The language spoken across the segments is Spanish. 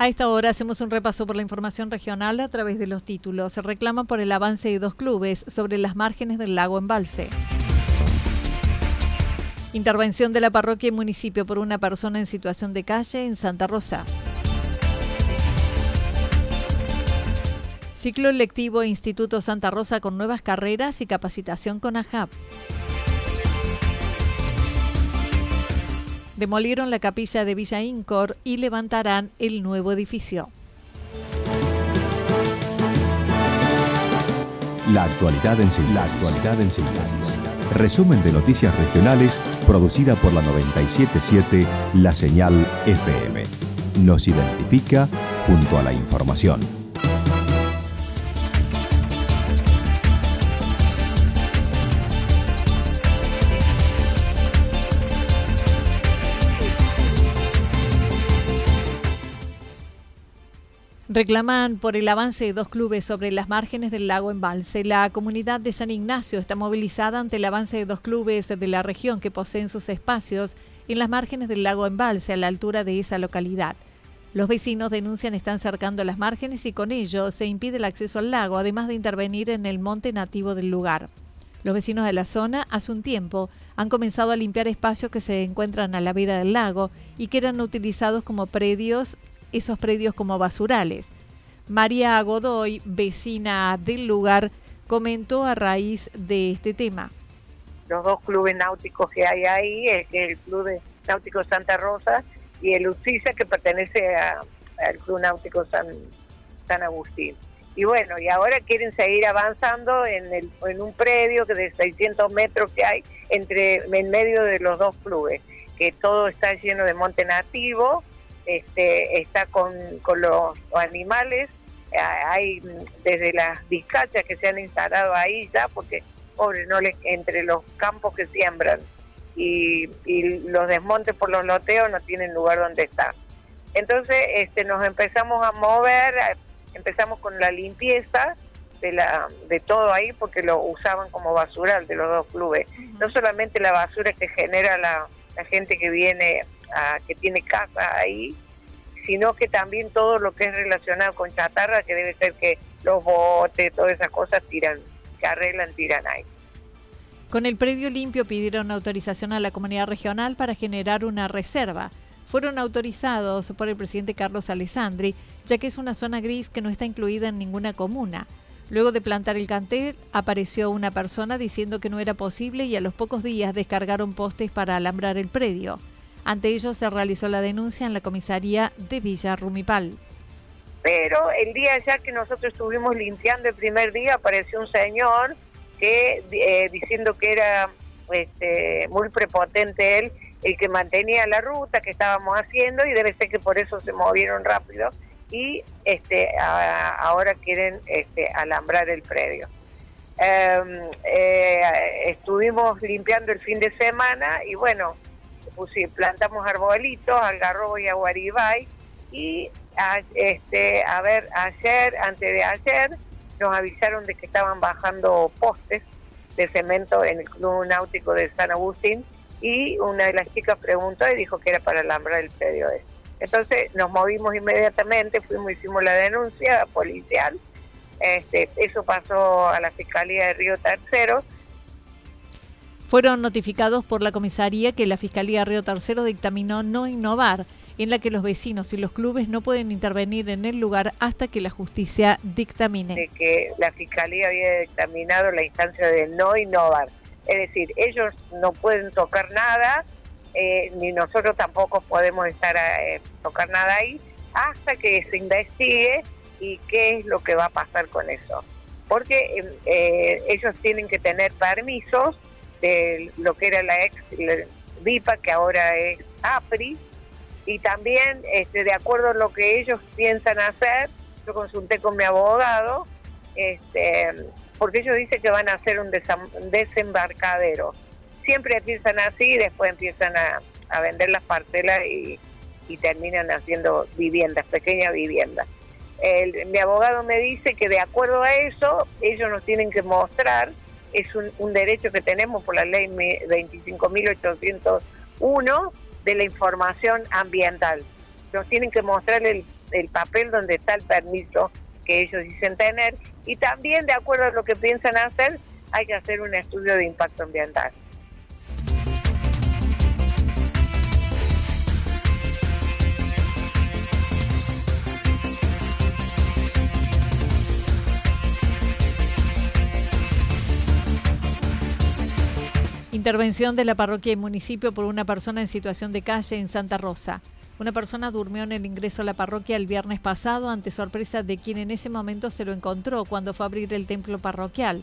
A esta hora hacemos un repaso por la información regional a través de los títulos. Se reclama por el avance de dos clubes sobre las márgenes del lago Embalse. Intervención de la parroquia y municipio por una persona en situación de calle en Santa Rosa. Ciclo lectivo Instituto Santa Rosa con nuevas carreras y capacitación con AJAP. Demolieron la capilla de Villa Incor y levantarán el nuevo edificio. La actualidad en síntesis. La actualidad en síntesis. Resumen de noticias regionales producida por la 977 La Señal FM. Nos identifica junto a la información. Reclaman por el avance de dos clubes sobre las márgenes del lago Embalse. La comunidad de San Ignacio está movilizada ante el avance de dos clubes de la región que poseen sus espacios en las márgenes del lago Embalse a la altura de esa localidad. Los vecinos denuncian están cercando las márgenes y con ello se impide el acceso al lago, además de intervenir en el monte nativo del lugar. Los vecinos de la zona hace un tiempo han comenzado a limpiar espacios que se encuentran a la vera del lago y que eran utilizados como predios esos predios como basurales. María Godoy, vecina del lugar, comentó a raíz de este tema. Los dos clubes náuticos que hay ahí, es el Club Náutico Santa Rosa y el UCISA que pertenece al Club Náutico San, San Agustín. Y bueno, y ahora quieren seguir avanzando en, el, en un predio que de 600 metros que hay entre en medio de los dos clubes, que todo está lleno de monte nativo este, está con, los, animales, eh, hay desde las vizcachas que se han instalado ahí ya, porque pobre, no les, entre los campos que siembran y, los desmontes por los loteos no tienen lugar donde estar. Entonces este, nos empezamos a mover, empezamos con la limpieza de, la, de todo ahí porque lo usaban como basural de los dos clubes. No solamente la basura que genera la, la gente que viene que tiene casa ahí, sino que también todo lo que es relacionado con chatarra, que debe ser que los botes, todas esas cosas tiran, que arreglan, tiran ahí. Con el predio limpio pidieron autorización a la comunidad regional para generar una reserva. Fueron autorizados por el presidente Carlos Alessandri, ya que es una zona gris que no está incluida en ninguna comuna. Luego de plantar el cantel, apareció una persona diciendo que no era posible y a los pocos días descargaron postes para alambrar el predio. Ante ello se realizó la denuncia en la comisaría de Villa Rumipal. Pero el día ya que nosotros estuvimos limpiando el primer día, apareció un señor que eh, diciendo que era este, muy prepotente él, el que mantenía la ruta que estábamos haciendo y debe ser que por eso se movieron rápido y este, ahora quieren este, alambrar el predio. Em, eh, estuvimos limpiando el fin de semana y bueno, plantamos arbolitos, algarrobo y aguaribay y este, a ver, ayer, antes de ayer, nos avisaron de que estaban bajando postes de cemento en el Club Náutico de San Agustín y una de las chicas preguntó y dijo que era para alambrar el predio. Entonces nos movimos inmediatamente, fuimos, hicimos la denuncia policial, este, eso pasó a la Fiscalía de Río Tercero. Fueron notificados por la comisaría que la Fiscalía Río Tercero dictaminó no innovar, en la que los vecinos y los clubes no pueden intervenir en el lugar hasta que la justicia dictamine. De que la Fiscalía había dictaminado la instancia de no innovar. Es decir, ellos no pueden tocar nada, eh, ni nosotros tampoco podemos estar a eh, tocar nada ahí hasta que se investigue y qué es lo que va a pasar con eso. Porque eh, ellos tienen que tener permisos de lo que era la ex VIPA, que ahora es APRI, y también este, de acuerdo a lo que ellos piensan hacer, yo consulté con mi abogado, este, porque ellos dicen que van a hacer un desembarcadero siempre empiezan así y después empiezan a, vender las parcelas y, terminan haciendo viviendas, pequeñas viviendas. mi abogado me dice que de acuerdo a eso, ellos nos tienen que mostrar, es un, derecho que tenemos por la ley 25.801 de la información ambiental. Nos tienen que mostrar el, el papel donde está el permiso que ellos dicen tener y también de acuerdo a lo que piensan hacer, hay que hacer un estudio de impacto ambiental. Intervención de la parroquia y municipio por una persona en situación de calle en Santa Rosa. Una persona durmió en el ingreso a la parroquia el viernes pasado ante sorpresa de quien en ese momento se lo encontró cuando fue a abrir el templo parroquial,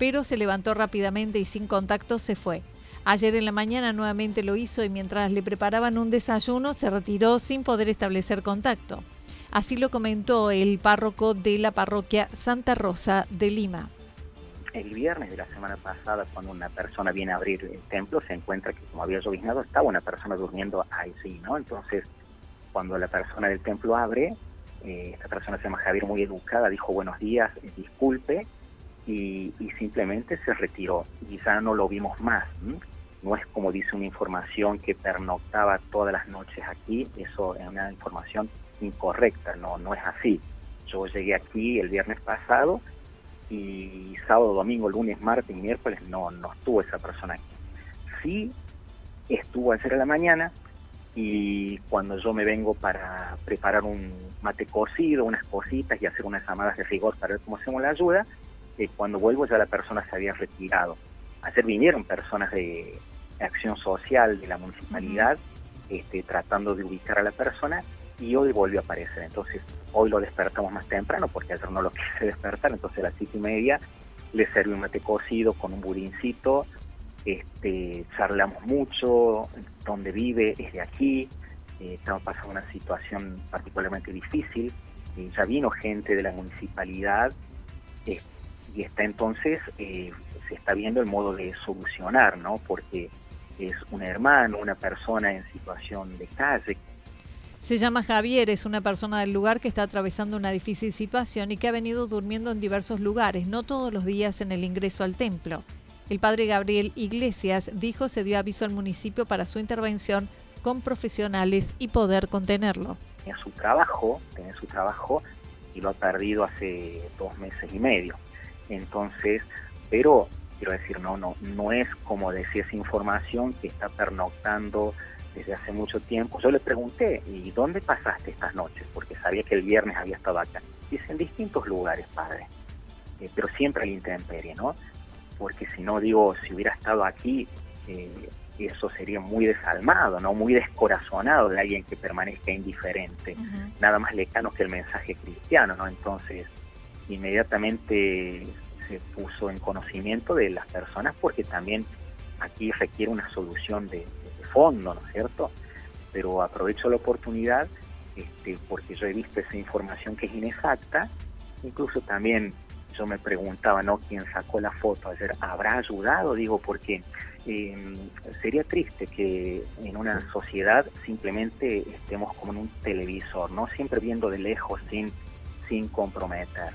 pero se levantó rápidamente y sin contacto se fue. Ayer en la mañana nuevamente lo hizo y mientras le preparaban un desayuno se retiró sin poder establecer contacto. Así lo comentó el párroco de la parroquia Santa Rosa de Lima el viernes de la semana pasada, cuando una persona viene a abrir el templo, se encuentra que como había lloviznado, estaba una persona durmiendo ahí sí, ¿no? Entonces, cuando la persona del templo abre, eh, esta persona se llama Javier, muy educada, dijo buenos días, eh, disculpe, y, simplemente se retiró. Y ya no lo vimos más. No es como dice una información que pernoctaba todas las noches aquí, eso es una información incorrecta, no, no es así. Yo llegué aquí el viernes pasado y sábado, domingo, lunes, martes y miércoles no, no estuvo esa persona aquí. Sí estuvo ayer a la mañana y cuando yo me vengo para preparar un mate cocido, unas cositas y hacer unas llamadas de rigor para ver cómo hacemos la ayuda, eh, cuando vuelvo ya la persona se había retirado. Ayer vinieron personas de acción social de la municipalidad este, tratando de ubicar a la persona y hoy volvió a aparecer. Entonces, hoy lo despertamos más temprano porque ayer no lo quise despertar, entonces a las siete y media le serví un mate cocido con un budincito, este, charlamos mucho, donde vive es de aquí, eh, estamos pasando una situación particularmente difícil, eh, ya vino gente de la municipalidad eh, y está entonces, se está viendo el modo de solucionar, ¿no? Porque es un hermano, una persona en situación de calle se llama Javier, es una persona del lugar que está atravesando una difícil situación y que ha venido durmiendo en diversos lugares, no todos los días en el ingreso al templo. El padre Gabriel Iglesias dijo se dio aviso al municipio para su intervención con profesionales y poder contenerlo. Tiene su trabajo, tiene su trabajo y lo ha perdido hace dos meses y medio. Entonces, pero quiero decir, no, no, no es como decía esa información que está pernoctando desde hace mucho tiempo. Yo le pregunté, ¿y dónde pasaste estas noches? Porque sabía que el viernes había estado acá. Dice, en distintos lugares, padre, eh, pero siempre al intemperie, ¿no? Porque si no, digo, si hubiera estado aquí, eh, eso sería muy desalmado, ¿no? Muy descorazonado de alguien que permanezca indiferente. Nada más lecano que el mensaje cristiano, ¿no? Entonces, inmediatamente se puso en conocimiento de las personas porque también aquí requiere una solución de, fondo, ¿no es cierto? Pero aprovecho la oportunidad este, porque yo he visto esa información que es inexacta. Incluso también yo me preguntaba, ¿no? ¿Quién sacó la foto ayer? ¿Habrá ayudado? Digo, porque eh, sería triste que en una sociedad simplemente estemos como en un televisor, ¿no? Siempre viendo de lejos sin, sin comprometer.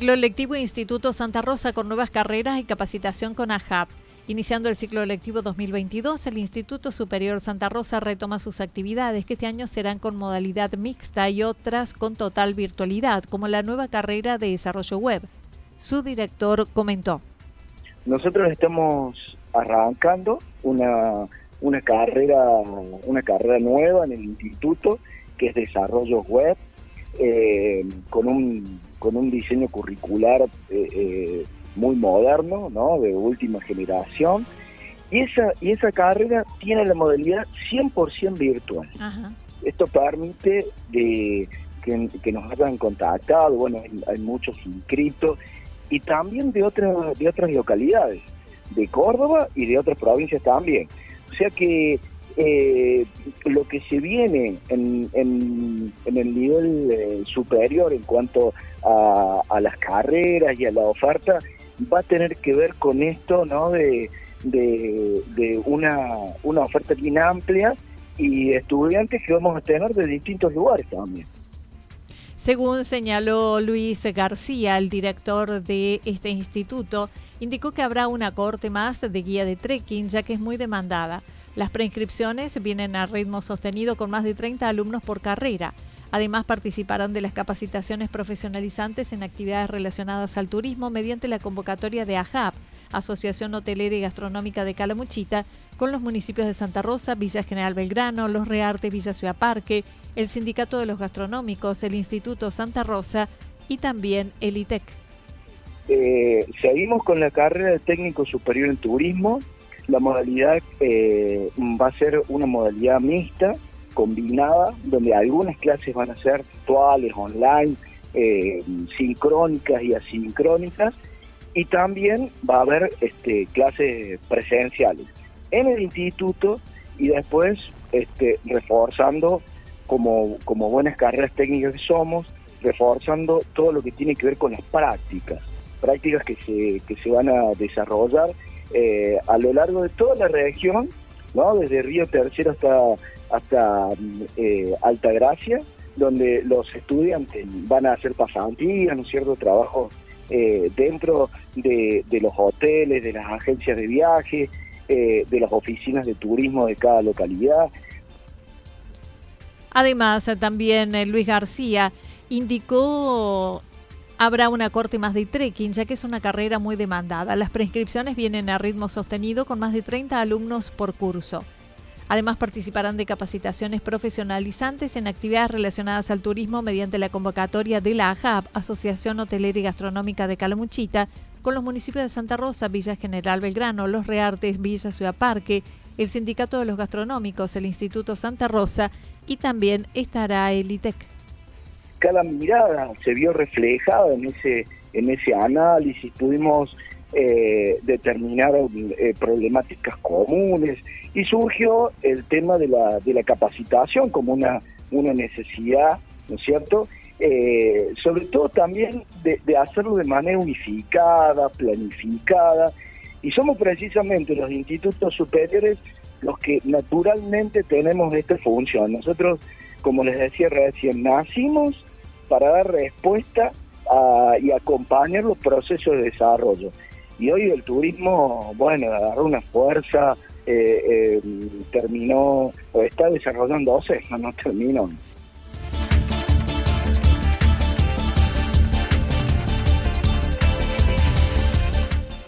Ciclo lectivo Instituto Santa Rosa con nuevas carreras y capacitación con AJAP. Iniciando el ciclo lectivo 2022, el Instituto Superior Santa Rosa retoma sus actividades que este año serán con modalidad mixta y otras con total virtualidad, como la nueva carrera de desarrollo web. Su director comentó. Nosotros estamos arrancando una, una carrera una carrera nueva en el instituto que es desarrollo web eh, con un con un diseño curricular eh, eh, muy moderno, ¿no? de última generación. Y esa, y esa carrera tiene la modalidad 100% virtual. Esto permite de, que, nos hayan contactado, bueno, hay, muchos inscritos, y también de, otras de otras localidades, de Córdoba y de otras provincias también. O sea que eh, lo que se viene en, en, el nivel eh, superior en cuanto a, las carreras y a la oferta va a tener que ver con esto, ¿no? De, de, una, una oferta bien amplia y estudiantes que vamos a tener de distintos lugares también. Según señaló Luis García, el director de este instituto, indicó que habrá una corte más de guía de trekking, ya que es muy demandada. Las preinscripciones vienen a ritmo sostenido con más de 30 alumnos por carrera. Además, participarán de las capacitaciones profesionalizantes en actividades relacionadas al turismo mediante la convocatoria de AJAP, Asociación Hotelera y Gastronómica de Calamuchita, con los municipios de Santa Rosa, Villa General Belgrano, Los Reartes, Villa Ciudad Parque, el Sindicato de los Gastronómicos, el Instituto Santa Rosa y también el ITEC. Eh, seguimos con la carrera de técnico superior en turismo la modalidad eh, va a ser una modalidad mixta, combinada, donde algunas clases van a ser virtuales, online, eh, sincrónicas y asincrónicas, y también va a haber este, clases presenciales en el instituto y después este, reforzando como, como buenas carreras técnicas que somos, reforzando todo lo que tiene que ver con las prácticas, prácticas que se, que se van a desarrollar eh, a lo largo de toda la región, ¿no? desde Río Tercero hasta, hasta eh, Altagracia, donde los estudiantes van a hacer pasantías, ¿no es cierto?, trabajo eh, dentro de, los hoteles, de las agencias de viaje, de las oficinas de turismo de cada localidad. Además, también Luis García indicó Habrá una corte más de trekking, ya que es una carrera muy demandada. Las prescripciones vienen a ritmo sostenido con más de 30 alumnos por curso. Además, participarán de capacitaciones profesionalizantes en actividades relacionadas al turismo mediante la convocatoria de la AJAP, Asociación Hotelera y Gastronómica de Calamuchita, con los municipios de Santa Rosa, Villa General Belgrano, Los Reartes, Villa Ciudad Parque, el Sindicato de los Gastronómicos, el Instituto Santa Rosa y también estará el ITEC cada mirada se vio reflejada en ese, en ese análisis, pudimos eh, determinar eh, problemáticas comunes y surgió el tema de la, de la capacitación como una, una necesidad, ¿no es cierto? Eh, sobre todo también de, de, hacerlo de manera unificada, planificada, y somos precisamente los institutos superiores los que naturalmente tenemos esta función. Nosotros, como les decía recién, nacimos para dar respuesta y acompañar los procesos de desarrollo. Y hoy el turismo, bueno, agarró una fuerza, eh, eh, terminó, o está desarrollándose, no, no terminó.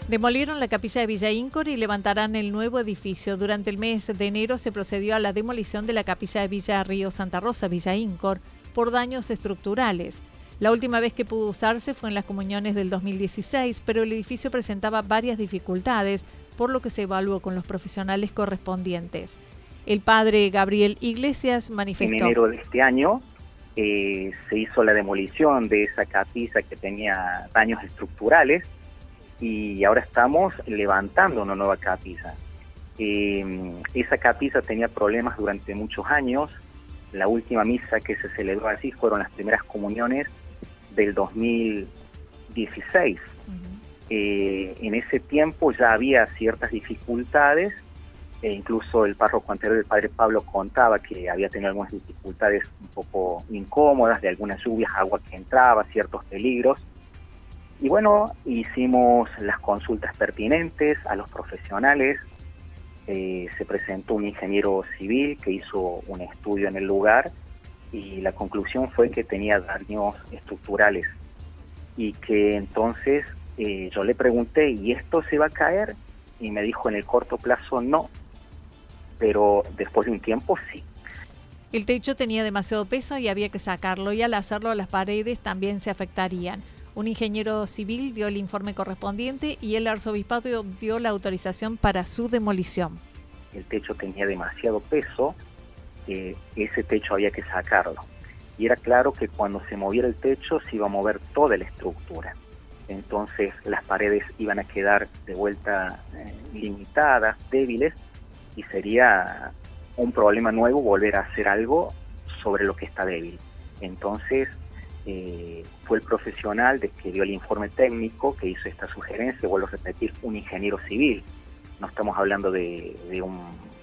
Demolieron la capilla de Villa Incor y levantarán el nuevo edificio. Durante el mes de enero se procedió a la demolición de la capilla de Villa Río Santa Rosa, Villa Incor, por daños estructurales. La última vez que pudo usarse fue en las comuniones del 2016, pero el edificio presentaba varias dificultades, por lo que se evaluó con los profesionales correspondientes. El padre Gabriel Iglesias manifestó. En enero de este año eh, se hizo la demolición de esa capilla que tenía daños estructurales y ahora estamos levantando una nueva capilla. Eh, esa capilla tenía problemas durante muchos años. La última misa que se celebró así fueron las primeras comuniones del 2016. Eh, en ese tiempo ya había ciertas dificultades, e incluso el párroco anterior, el padre Pablo, contaba que había tenido algunas dificultades un poco incómodas, de algunas lluvias, agua que entraba, ciertos peligros. Y bueno, hicimos las consultas pertinentes a los profesionales, eh, se presentó un ingeniero civil que hizo un estudio en el lugar y la conclusión fue que tenía daños estructurales y que entonces eh, yo le pregunté, ¿y esto se va a caer? Y me dijo en el corto plazo no, pero después de un tiempo sí. El techo tenía demasiado peso y había que sacarlo y al hacerlo las paredes también se afectarían. Un ingeniero civil dio el informe correspondiente y el arzobispado dio la autorización para su demolición. El techo tenía demasiado peso, eh, ese techo había que sacarlo. Y era claro que cuando se moviera el techo se iba a mover toda la estructura. Entonces las paredes iban a quedar de vuelta eh, limitadas, débiles, y sería un problema nuevo volver a hacer algo sobre lo que está débil. Entonces eh, fue el profesional de que dio el informe técnico que hizo esta sugerencia, vuelvo a repetir, un ingeniero civil. No estamos hablando de, un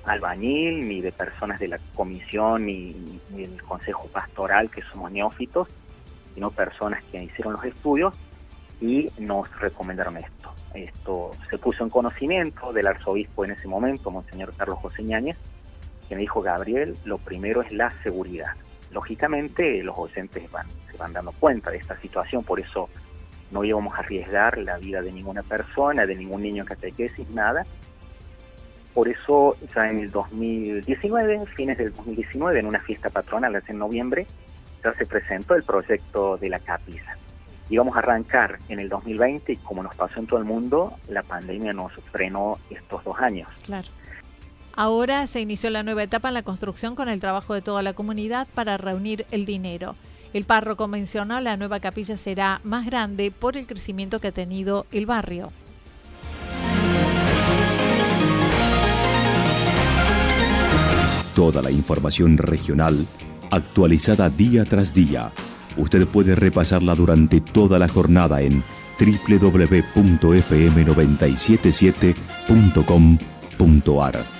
albañil, ni de personas de la comisión, ni, ni, del consejo pastoral, que somos neófitos, sino personas que hicieron los estudios y nos recomendaron esto. Esto se puso en conocimiento del arzobispo en ese momento, Monseñor Carlos José Ñáñez, que me dijo, Gabriel, lo primero es la seguridad lógicamente los docentes van, se van dando cuenta de esta situación, por eso no íbamos a arriesgar la vida de ninguna persona, de ningún niño en catequesis, nada. Por eso ya en el 2019, fines del 2019, en una fiesta patronal, en noviembre, ya se presentó el proyecto de la capilla. Íbamos a arrancar en el 2020 y como nos pasó en todo el mundo, la pandemia nos frenó estos dos años. Claro. Ahora se inició la nueva etapa en la construcción con el trabajo de toda la comunidad para reunir el dinero. El párroco mencionó la nueva capilla será más grande por el crecimiento que ha tenido el barrio. Toda la información regional actualizada día tras día. Usted puede repasarla durante toda la jornada en www.fm977.com.ar.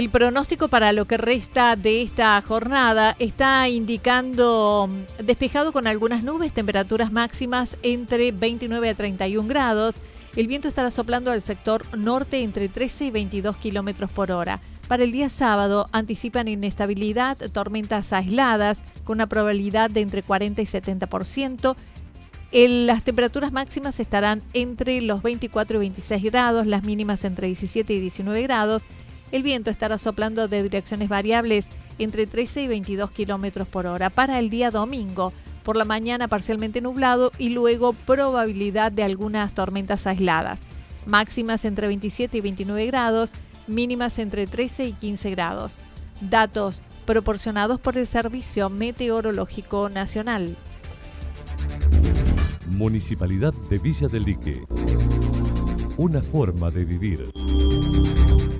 El pronóstico para lo que resta de esta jornada está indicando mm, despejado con algunas nubes, temperaturas máximas entre 29 a 31 grados. El viento estará soplando al sector norte entre 13 y 22 kilómetros por hora. Para el día sábado anticipan inestabilidad, tormentas aisladas con una probabilidad de entre 40 y 70%. las temperaturas máximas estarán entre los 24 y 26 grados, las mínimas entre 17 y 19 grados el viento estará soplando de direcciones variables entre 13 y 22 kilómetros por hora. Para el día domingo, por la mañana parcialmente nublado y luego probabilidad de algunas tormentas aisladas. Máximas entre 27 y 29 grados, mínimas entre 13 y 15 grados. Datos proporcionados por el Servicio Meteorológico Nacional. Municipalidad de Villa del Lique. Una forma de vivir.